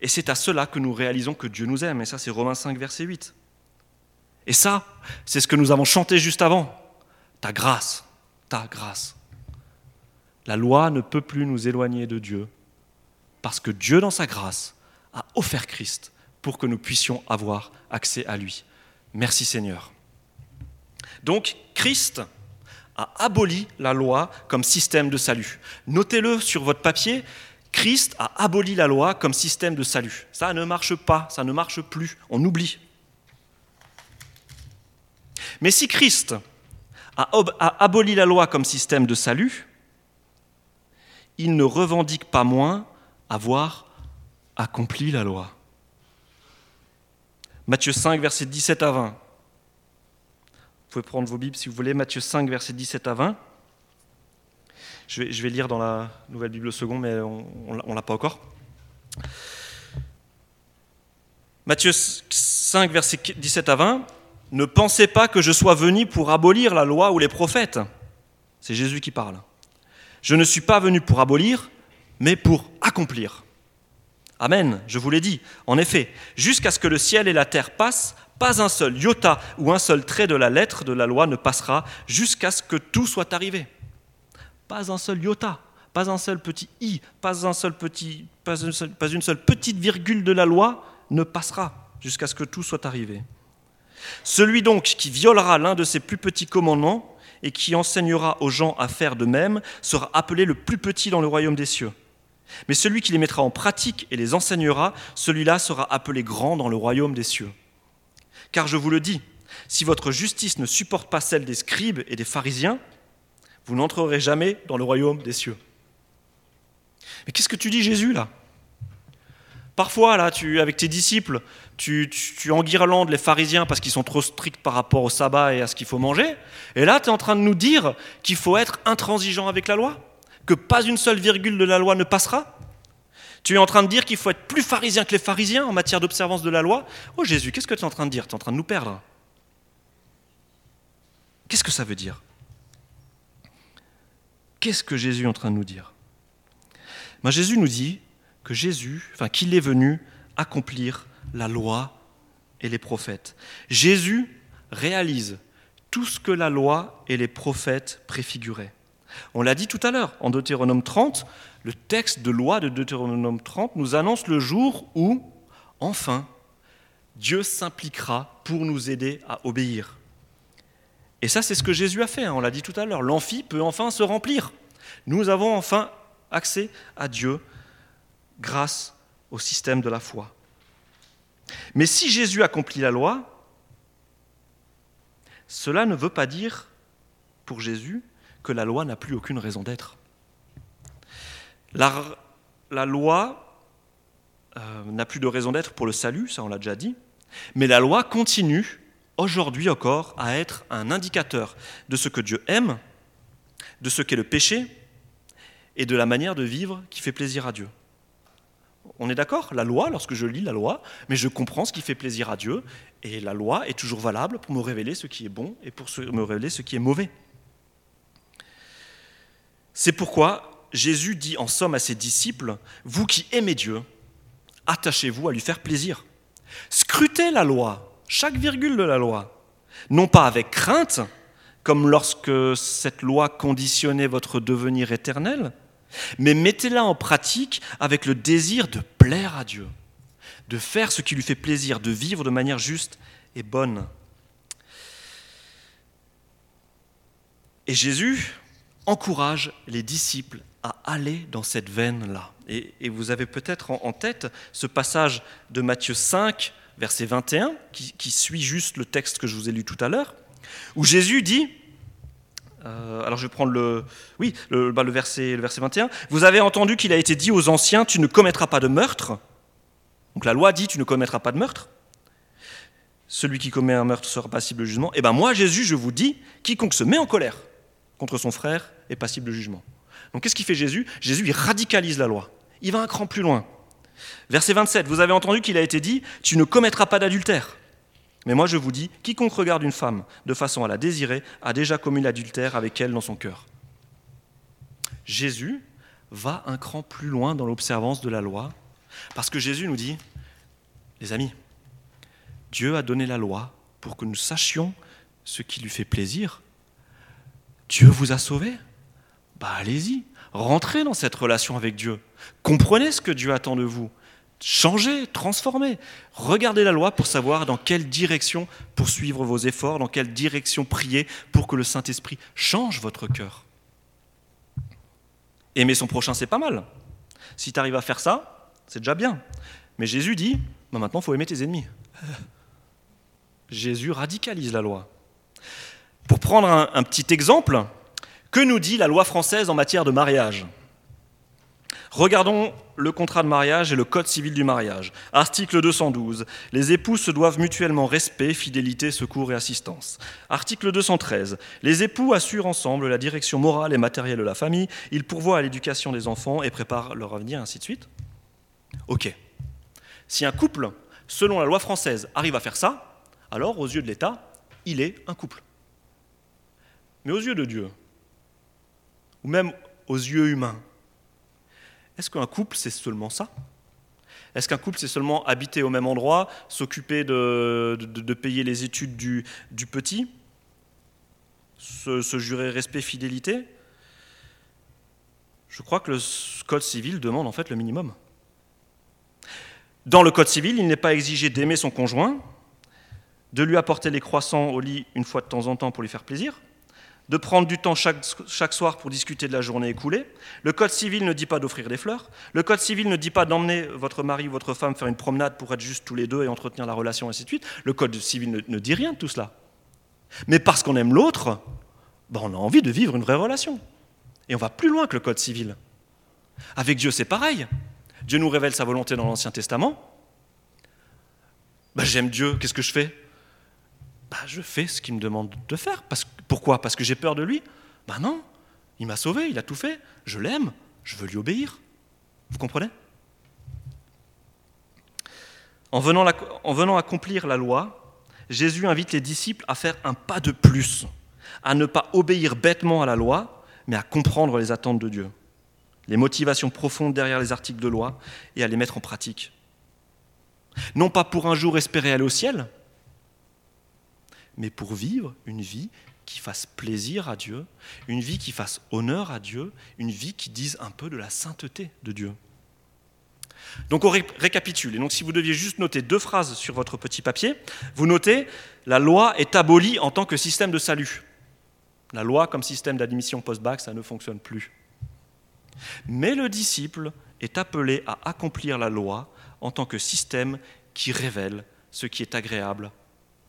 Et c'est à cela que nous réalisons que Dieu nous aime. Et ça, c'est Romains 5, verset 8. Et ça, c'est ce que nous avons chanté juste avant. Ta grâce, ta grâce. La loi ne peut plus nous éloigner de Dieu parce que Dieu, dans sa grâce, a offert Christ pour que nous puissions avoir accès à lui. Merci Seigneur. Donc, Christ, a aboli la loi comme système de salut. Notez-le sur votre papier, Christ a aboli la loi comme système de salut. Ça ne marche pas, ça ne marche plus, on oublie. Mais si Christ a, aboli la loi comme système de salut, il ne revendique pas moins avoir accompli la loi. Matthieu 5, versets 17 à 20. Vous pouvez prendre vos Bibles si vous voulez, Matthieu 5, versets 17 à 20. Je vais, lire dans la Nouvelle Bible second, mais on ne l'a pas encore. Matthieu 5, versets 17 à 20. Ne pensez pas que je sois venu pour abolir la loi ou les prophètes. C'est Jésus qui parle. Je ne suis pas venu pour abolir, mais pour accomplir. Amen, je vous l'ai dit. En effet, jusqu'à ce que le ciel et la terre passent, pas un seul iota ou un seul trait de la lettre de la loi ne passera jusqu'à ce que tout soit arrivé. Pas un seul iota, pas un seul petit i, pas, un seul petit, pas, une, seule, une seule petite virgule de la loi ne passera jusqu'à ce que tout soit arrivé. Celui donc qui violera l'un de ces plus petits commandements et qui enseignera aux gens à faire de même sera appelé le plus petit dans le royaume des cieux. Mais celui qui les mettra en pratique et les enseignera, celui-là sera appelé grand dans le royaume des cieux. Car je vous le dis, si votre justice ne supporte pas celle des scribes et des pharisiens, vous n'entrerez jamais dans le royaume des cieux. Mais qu'est-ce que tu dis Jésus là? Parfois, là, tu, avec tes disciples, tu, tu, enguirlandes les pharisiens parce qu'ils sont trop stricts par rapport au sabbat et à ce qu'il faut manger. Et là, tu es en train de nous dire qu'il faut être intransigeant avec la loi Que pas une seule virgule de la loi ne passera Tu es en train de dire qu'il faut être plus pharisien que les pharisiens en matière d'observance de la loi Oh Jésus, qu'est-ce que tu es en train de dire? Tu es en train de nous perdre. Qu'est-ce que ça veut dire? Qu'est-ce que Jésus est en train de nous dire? Ben, Jésus nous dit que Jésus, enfin qu'il est venu accomplir la loi et les prophètes. Jésus réalise tout ce que la loi et les prophètes préfiguraient. On l'a dit tout à l'heure, en Deutéronome 30, le texte de loi de Deutéronome 30 nous annonce le jour où, enfin, Dieu s'impliquera pour nous aider à obéir. Et ça, c'est ce que Jésus a fait, hein, on l'a dit tout à l'heure. L'amphi peut enfin se remplir. Nous avons enfin accès à Dieu grâce au système de la foi. Mais si Jésus accomplit la loi, cela ne veut pas dire pour Jésus que la loi n'a plus aucune raison d'être. La, loi euh, n'a plus de raison d'être pour le salut, ça on l'a déjà dit, mais la loi continue aujourd'hui encore à être un indicateur de ce que Dieu aime, de ce qu'est le péché et de la manière de vivre qui fait plaisir à Dieu. On est d'accord? La loi, lorsque je lis la loi, mais je comprends ce qui fait plaisir à Dieu, et la loi est toujours valable pour me révéler ce qui est bon et pour me révéler ce qui est mauvais. C'est pourquoi Jésus dit en somme à ses disciples, Vous qui aimez Dieu, attachez-vous à lui faire plaisir. Scrutez la loi, chaque virgule de la loi, non pas avec crainte, comme lorsque cette loi conditionnait votre devenir éternel, mais mettez-la en pratique avec le désir de plaire à Dieu, de faire ce qui lui fait plaisir, de vivre de manière juste et bonne. Et Jésus encourage les disciples à aller dans cette veine-là. Et, vous avez peut-être en, tête ce passage de Matthieu 5, verset 21, qui, suit juste le texte que je vous ai lu tout à l'heure, où Jésus dit, euh, alors je vais prendre le, oui, le, bah, le, verset, le verset 21. Vous avez entendu qu'il a été dit aux anciens, tu ne commettras pas de meurtre. Donc la loi dit, tu ne commettras pas de meurtre. Celui qui commet un meurtre sera passible de jugement. Et eh bien moi, Jésus, je vous dis, quiconque se met en colère contre son frère est passible de jugement. Donc qu'est-ce qu'il fait Jésus? Jésus, il radicalise la loi. Il va un cran plus loin. Verset 27, vous avez entendu qu'il a été dit, tu ne commettras pas d'adultère. Mais moi je vous dis, quiconque regarde une femme de façon à la désirer a déjà commis l'adultère avec elle dans son cœur. Jésus va un cran plus loin dans l'observance de la loi, parce que Jésus nous dit, les amis, Dieu a donné la loi pour que nous sachions ce qui lui fait plaisir. Dieu vous a sauvés Bah allez-y, rentrez dans cette relation avec Dieu. Comprenez ce que Dieu attend de vous changer, transformer. Regardez la loi pour savoir dans quelle direction poursuivre vos efforts, dans quelle direction prier pour que le Saint-Esprit change votre cœur. Aimer son prochain, c'est pas mal. Si tu arrives à faire ça, c'est déjà bien. Mais Jésus dit, bah, maintenant, il faut aimer tes ennemis. Jésus radicalise la loi. Pour prendre un petit exemple, que nous dit la loi française en matière de mariage Regardons le contrat de mariage et le code civil du mariage. Article 212. Les époux se doivent mutuellement respect, fidélité, secours et assistance. Article 213. Les époux assurent ensemble la direction morale et matérielle de la famille, ils pourvoient à l'éducation des enfants et préparent leur avenir, ainsi de suite. Ok. Si un couple, selon la loi française, arrive à faire ça, alors aux yeux de l'État, il est un couple. Mais aux yeux de Dieu, ou même aux yeux humains, est-ce qu'un couple, c'est seulement ça? Est-ce qu'un couple, c'est seulement habiter au même endroit, s'occuper de, payer les études du, petit, se, jurer respect, fidélité? Je crois que le Code civil demande en fait le minimum. Dans le Code civil, il n'est pas exigé d'aimer son conjoint, de lui apporter les croissants au lit une fois de temps en temps pour lui faire plaisir, de prendre du temps chaque, soir pour discuter de la journée écoulée. Le Code civil ne dit pas d'offrir des fleurs. Le Code civil ne dit pas d'emmener votre mari ou votre femme faire une promenade pour être juste tous les deux et entretenir la relation, et ainsi de. Le Code civil ne, dit rien de tout cela. Mais parce qu'on aime l'autre, ben on a envie de vivre une vraie relation. Et on va plus loin que le Code civil. Avec Dieu, c'est pareil. Dieu nous révèle sa volonté dans l'Ancien Testament. Ben, J'aime Dieu, qu'est-ce que je fais? Bah, je fais ce qu'il me demande de faire. Pourquoi? Parce que j'ai peur de lui Ben non, il m'a sauvé, il a tout fait. Je l'aime, je veux lui obéir. Vous comprenez? En venant accomplir la loi, Jésus invite les disciples à faire un pas de plus, à ne pas obéir bêtement à la loi, mais à comprendre les attentes de Dieu, les motivations profondes derrière les articles de loi et à les mettre en pratique. Non pas pour un jour espérer aller au ciel, mais pour vivre une vie qui fasse plaisir à Dieu, une vie qui fasse honneur à Dieu, une vie qui dise un peu de la sainteté de Dieu. Donc on récapitule. Et donc si vous deviez juste noter deux phrases sur votre petit papier, vous notez la loi est abolie en tant que système de salut. La loi comme système d'admission post-bac, ça ne fonctionne plus. Mais le disciple est appelé à accomplir la loi en tant que système qui révèle ce qui est agréable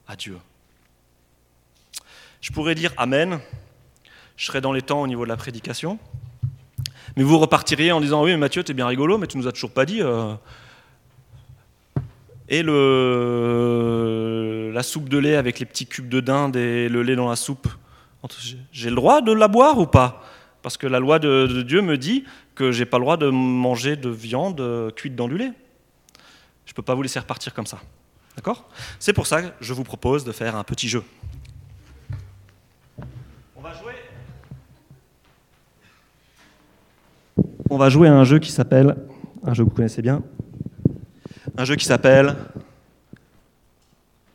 à Dieu. Je pourrais dire Amen, je serai dans les temps au niveau de la prédication, mais vous repartiriez en disant Oui, mais Mathieu, t'es bien rigolo, mais tu nous as toujours pas dit. Euh, et le... la soupe de lait avec les petits cubes de dinde et le lait dans la soupe, j'ai le droit de la boire ou pas? Parce que la loi de, Dieu me dit que j'ai pas le droit de manger de viande euh, cuite dans du lait. Je ne peux pas vous laisser repartir comme ça. D'accord? C'est pour ça que je vous propose de faire un petit jeu. On va jouer à un jeu qui s'appelle, un jeu que vous connaissez bien, un jeu qui s'appelle,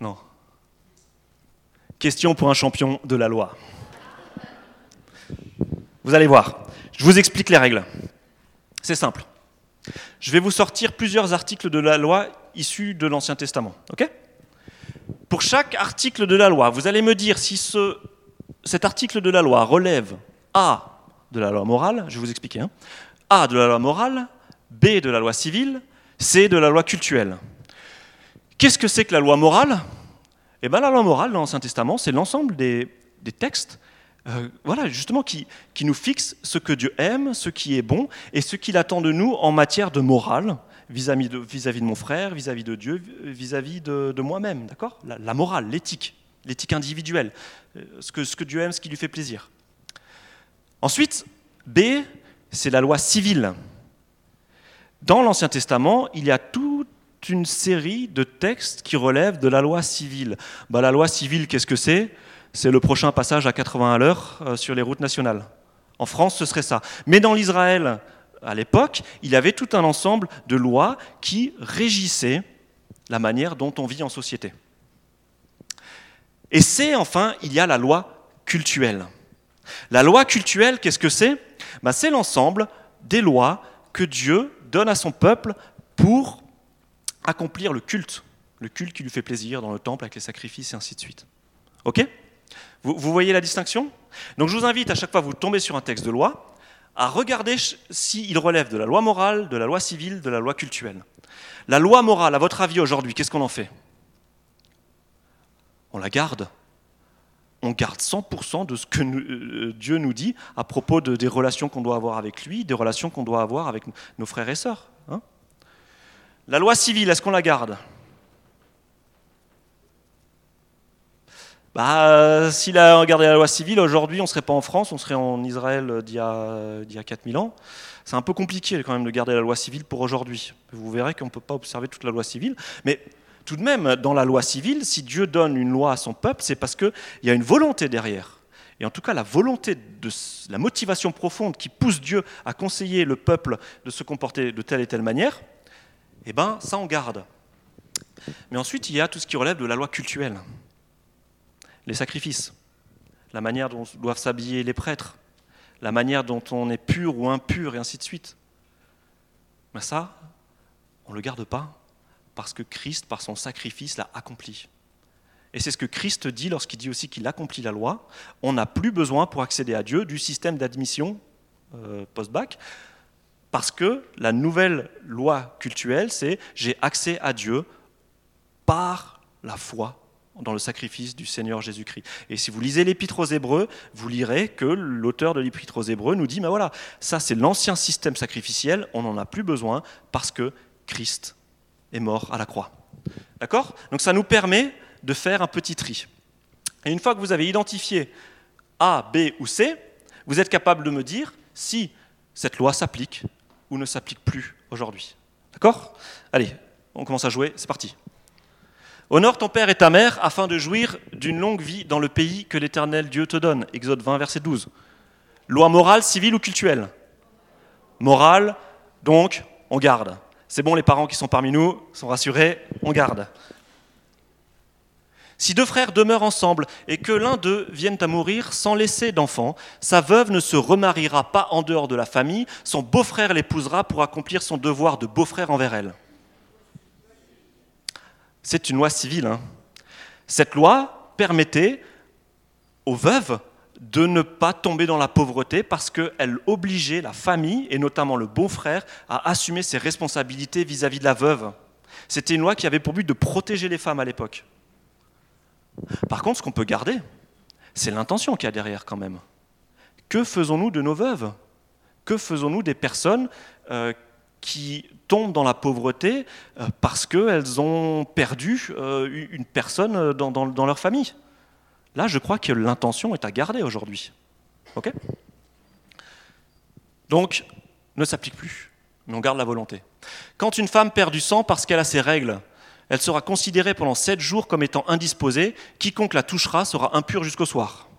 non, question pour un champion de la loi. Vous allez voir, je vous explique les règles. C'est simple. Je vais vous sortir plusieurs articles de la loi issus de l'Ancien Testament. ok? Pour chaque article de la loi, vous allez me dire si ce, cet article de la loi relève A de la loi morale, je vais vous expliquer, hein, a de la loi morale, B de la loi civile, C de la loi cultuelle. Qu'est-ce que c'est que la loi morale? Eh bien, la loi morale dans l'Ancien Testament, c'est l'ensemble des, textes euh, voilà, justement, qui, nous fixent ce que Dieu aime, ce qui est bon, et ce qu'il attend de nous en matière de morale, vis-à-vis de, mon frère, vis-à-vis de Dieu, vis-à-vis de, moi-même, d'accord? La, morale, l'éthique, l'éthique individuelle, euh, ce que Dieu aime, ce qui lui fait plaisir. Ensuite, B, c'est la loi civile. Dans l'Ancien Testament, il y a toute une série de textes qui relèvent de la loi civile. Bah, la loi civile, qu'est-ce que c'est? C'est le prochain passage à 80 à l'heure euh, sur les routes nationales. En France, ce serait ça. Mais dans l'Israël, à l'époque, il y avait tout un ensemble de lois qui régissaient la manière dont on vit en société. Et c'est enfin, il y a la loi cultuelle. La loi cultuelle, qu'est-ce que c'est? Bah, C'est l'ensemble des lois que Dieu donne à son peuple pour accomplir le culte, le culte qui lui fait plaisir dans le temple avec les sacrifices et ainsi de suite. Ok? Vous, voyez la distinction? Donc je vous invite à chaque fois que vous tombez sur un texte de loi à regarder s'il relève de la loi morale, de la loi civile, de la loi cultuelle. La loi morale, à votre avis aujourd'hui, qu'est-ce qu'on en fait? On la garde? On garde 100% de ce que euh, Dieu nous dit à propos de, des relations qu'on doit avoir avec lui, des relations qu'on doit avoir avec nos frères et sœurs. Hein. la loi civile, est-ce qu'on la garde? Bah, S'il a gardé la loi civile, aujourd'hui, on ne serait pas en France, on serait en Israël d'il y a, y a 4000 ans. C'est un peu compliqué quand même de garder la loi civile pour aujourd'hui. Vous verrez qu'on ne peut pas observer toute la loi civile. Mais tout de même, dans la loi civile, si Dieu donne une loi à son peuple, c'est parce qu'il y a une volonté derrière. Et en tout cas, la volonté, de, la motivation profonde qui pousse Dieu à conseiller le peuple de se comporter de telle et telle manière, eh bien, ça on garde. Mais ensuite, il y a tout ce qui relève de la loi cultuelle. Les sacrifices, la manière dont doivent s'habiller les prêtres, la manière dont on est pur ou impur, et ainsi de suite. Mais ça, on ne le garde pas parce que Christ, par son sacrifice, l'a accompli. Et c'est ce que Christ dit lorsqu'il dit aussi qu'il accomplit la loi. On n'a plus besoin pour accéder à Dieu du système d'admission euh, post-bac, parce que la nouvelle loi cultuelle, c'est j'ai accès à Dieu par la foi dans le sacrifice du Seigneur Jésus-Christ. Et si vous lisez l'Épître aux Hébreux, vous lirez que l'auteur de l'Épître aux Hébreux nous dit, mais voilà, ça c'est l'ancien système sacrificiel, on n'en a plus besoin parce que Christ est mort à la croix. D'accord? Donc ça nous permet de faire un petit tri. Et une fois que vous avez identifié A, B ou C, vous êtes capable de me dire si cette loi s'applique ou ne s'applique plus aujourd'hui. D'accord? Allez, on commence à jouer, c'est parti. Honore ton père et ta mère afin de jouir d'une longue vie dans le pays que l'Éternel Dieu te donne. Exode 20, verset 12. Loi morale, civile ou cultuelle? Morale, donc on garde. C'est bon, les parents qui sont parmi nous sont rassurés, on garde. Si deux frères demeurent ensemble et que l'un d'eux vienne à mourir sans laisser d'enfant, sa veuve ne se remariera pas en dehors de la famille, son beau-frère l'épousera pour accomplir son devoir de beau-frère envers elle. C'est une loi civile. Hein. Cette loi permettait aux veuves de ne pas tomber dans la pauvreté parce qu'elle obligeait la famille, et notamment le beau-frère, à assumer ses responsabilités vis-à-vis de la veuve. C'était une loi qui avait pour but de protéger les femmes à l'époque. Par contre, ce qu'on peut garder, c'est l'intention qu'il y a derrière quand même. Que faisons-nous de nos veuves? Que faisons-nous des personnes euh, qui tombent dans la pauvreté euh, parce qu'elles ont perdu euh, une personne dans leur famille? Là, je crois que l'intention est à garder aujourd'hui. OK? Donc, ne s'applique plus, mais on garde la volonté. Quand une femme perd du sang parce qu'elle a ses règles, elle sera considérée pendant sept jours comme étant indisposée. Quiconque la touchera sera impur jusqu'au soir.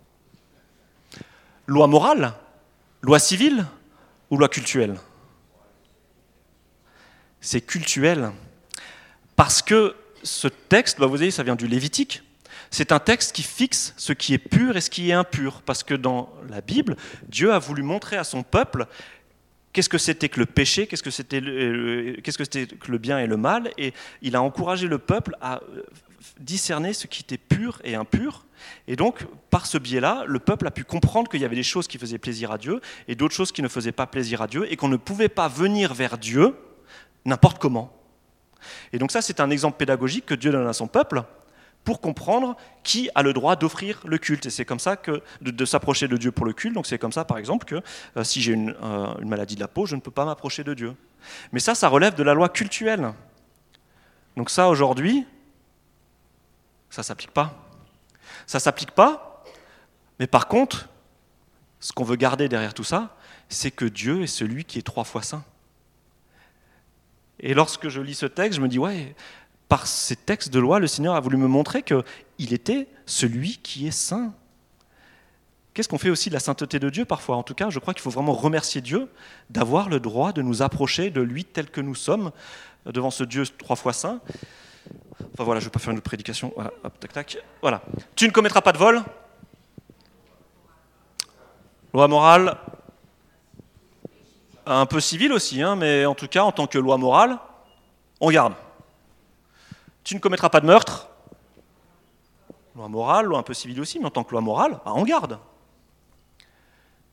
Loi morale? Loi civile? Ou loi cultuelle? C'est cultuel. Parce que ce texte, bah, vous voyez, ça vient du Lévitique. C'est un texte qui fixe ce qui est pur et ce qui est impur, parce que dans la Bible, Dieu a voulu montrer à son peuple qu'est-ce que c'était que le péché, qu'est-ce que c'était qu'est-ce que que le bien et le mal, et il a encouragé le peuple à euh, discerner ce qui était pur et impur. Et donc, par ce biais-là, le peuple a pu comprendre qu'il y avait des choses qui faisaient plaisir à Dieu et d'autres choses qui ne faisaient pas plaisir à Dieu, et qu'on ne pouvait pas venir vers Dieu n'importe comment. Et donc ça, c'est un exemple pédagogique que Dieu donne à son peuple pour comprendre qui a le droit d'offrir le culte. Et c'est comme ça que de, s'approcher de Dieu pour le culte. Donc c'est comme ça, par exemple, que euh, si j'ai une, euh, une, maladie de la peau, je ne peux pas m'approcher de Dieu. Mais ça, ça relève de la loi cultuelle. Donc ça, aujourd'hui, ça ne s'applique pas. Ça ne s'applique pas, mais par contre, ce qu'on veut garder derrière tout ça, c'est que Dieu est celui qui est trois fois saint. Et lorsque je lis ce texte, je me dis, ouais, par ces textes de loi, le Seigneur a voulu me montrer qu'il était celui qui est saint. Qu'est-ce qu'on fait aussi de la sainteté de Dieu parfois? En tout cas, je crois qu'il faut vraiment remercier Dieu d'avoir le droit de nous approcher de lui tel que nous sommes devant ce Dieu trois fois saint. Enfin voilà, je ne vais pas faire une autre prédication. Voilà. Tu ne commettras pas de vol? Loi morale, un peu civile aussi, hein, mais en tout cas, en tant que loi morale, on garde. Tu ne commettras pas de meurtre. Loi morale, loi un peu civile aussi, mais en tant que loi morale, ah, on garde.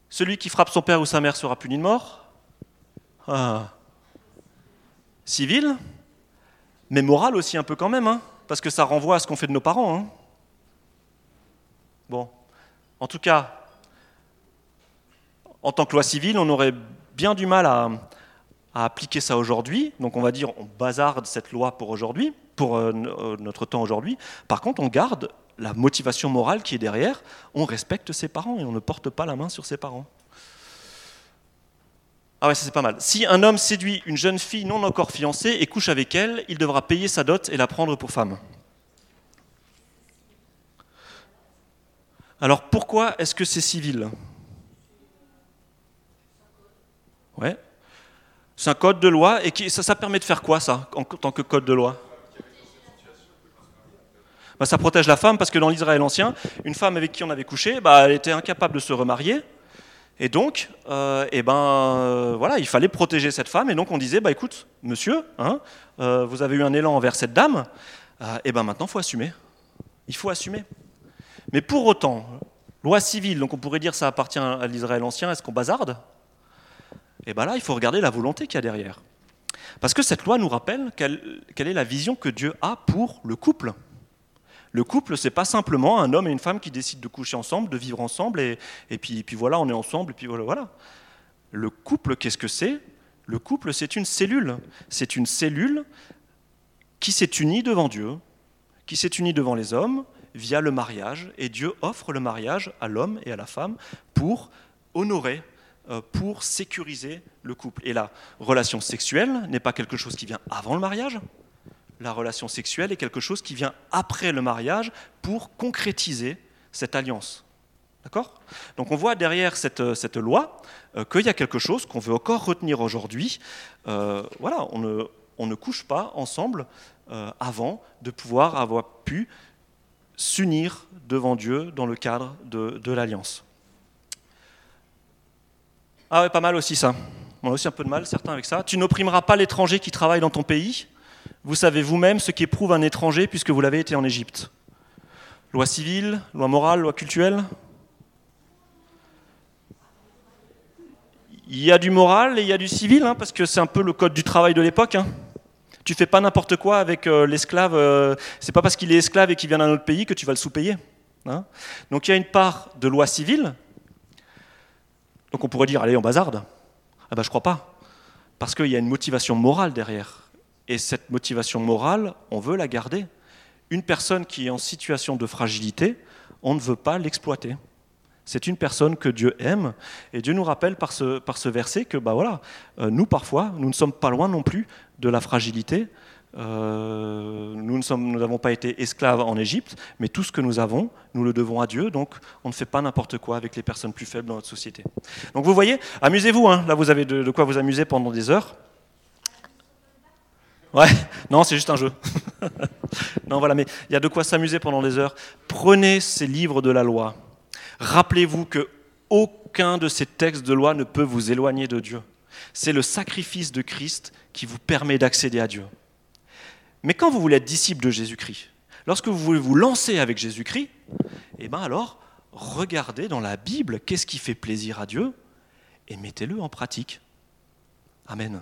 Celui qui frappe son père ou sa mère sera puni de mort. Ah. Civil, mais moral aussi un peu quand même, hein, parce que ça renvoie à ce qu'on fait de nos parents. Hein. Bon, En tout cas, en tant que loi civile, on aurait bien du mal à, appliquer ça aujourd'hui. Donc on va dire, on bazarde cette loi pour aujourd'hui, pour euh, euh, notre temps aujourd'hui. Par contre, on garde la motivation morale qui est derrière. On respecte ses parents et on ne porte pas la main sur ses parents. Ah ouais, ça c'est pas mal. Si un homme séduit une jeune fille non encore fiancée et couche avec elle, il devra payer sa dot et la prendre pour femme. Alors pourquoi est-ce que c'est civil? Ouais. C'est un code de loi. Et qui, ça, ça permet de faire quoi, ça, en tant que code de loi? Bah, Ça protège la femme, parce que dans l'Israël ancien, une femme avec qui on avait couché, bah, elle était incapable de se remarier. Et donc, euh, eh ben, euh, voilà, il fallait protéger cette femme. Et donc, on disait, bah, écoute, monsieur, hein, euh, vous avez eu un élan envers cette dame, et ben maintenant, il faut assumer. Il faut assumer. Mais pour autant, loi civile, donc on pourrait dire ça appartient à l'Israël ancien, est-ce qu'on bazarde? Et bien là, il faut regarder la volonté qu'il y a derrière. Parce que cette loi nous rappelle quelle, est la vision que Dieu a pour le couple. Le couple, c'est pas simplement un homme et une femme qui décident de coucher ensemble, de vivre ensemble, et, puis, puis, voilà, on est ensemble, et puis voilà, voilà. Le couple, qu'est-ce que c'est? Le couple, c'est une cellule. C'est une cellule qui s'est unie devant Dieu, qui s'est unie devant les hommes via le mariage, et Dieu offre le mariage à l'homme et à la femme pour honorer euh, pour sécuriser le couple. Et la relation sexuelle n'est pas quelque chose qui vient avant le mariage. La relation sexuelle est quelque chose qui vient après le mariage pour concrétiser cette alliance. D'accord? Donc on voit derrière cette, euh, cette loi euh, qu'il y a quelque chose qu'on veut encore retenir aujourd'hui. voilà, on ne, on ne, couche pas ensemble avant de pouvoir avoir pu s'unir devant Dieu dans le cadre de, de l'alliance. Ah ouais, pas mal aussi ça. On a aussi un peu de mal, certains, avec ça. Tu n'opprimeras pas l'étranger qui travaille dans ton pays? Vous savez vous-même ce qu'éprouve un étranger puisque vous l'avez été en Égypte. Loi civile, loi morale, loi culturelle. Il y a du moral et il y a du civil, hein, parce que c'est un peu le code du travail de l'époque. Hein. Tu fais pas n'importe quoi avec euh, l'esclave. Euh, c'est pas parce qu'il est esclave et qu'il vient d'un autre pays que tu vas le sous-payer. Hein. Donc il y a une part de loi civile, donc on pourrait dire, allez, on bazarde. Ah ben je crois pas. Parce qu'il y a une motivation morale derrière. Et cette motivation morale, on veut la garder. Une personne qui est en situation de fragilité, on ne veut pas l'exploiter. C'est une personne que Dieu aime. Et Dieu nous rappelle par ce, par ce verset que bah voilà, euh, nous, parfois, nous ne sommes pas loin non plus de la fragilité. Euh, nous n'avons pas été esclaves en Égypte, mais tout ce que nous avons, nous le devons à Dieu, donc on ne fait pas n'importe quoi avec les personnes plus faibles dans notre société. Donc vous voyez, amusez-vous, hein. là vous avez de, quoi vous amuser pendant des heures. Ouais, non, c'est juste un jeu. non, voilà, mais il y a de quoi s'amuser pendant des heures. Prenez ces livres de la loi. Rappelez-vous que aucun de ces textes de loi ne peut vous éloigner de Dieu. C'est le sacrifice de Christ qui vous permet d'accéder à Dieu. Mais quand vous voulez être disciple de Jésus-Christ, lorsque vous voulez vous lancer avec Jésus-Christ, eh bien alors, regardez dans la Bible qu'est-ce qui fait plaisir à Dieu et mettez-le en pratique. Amen.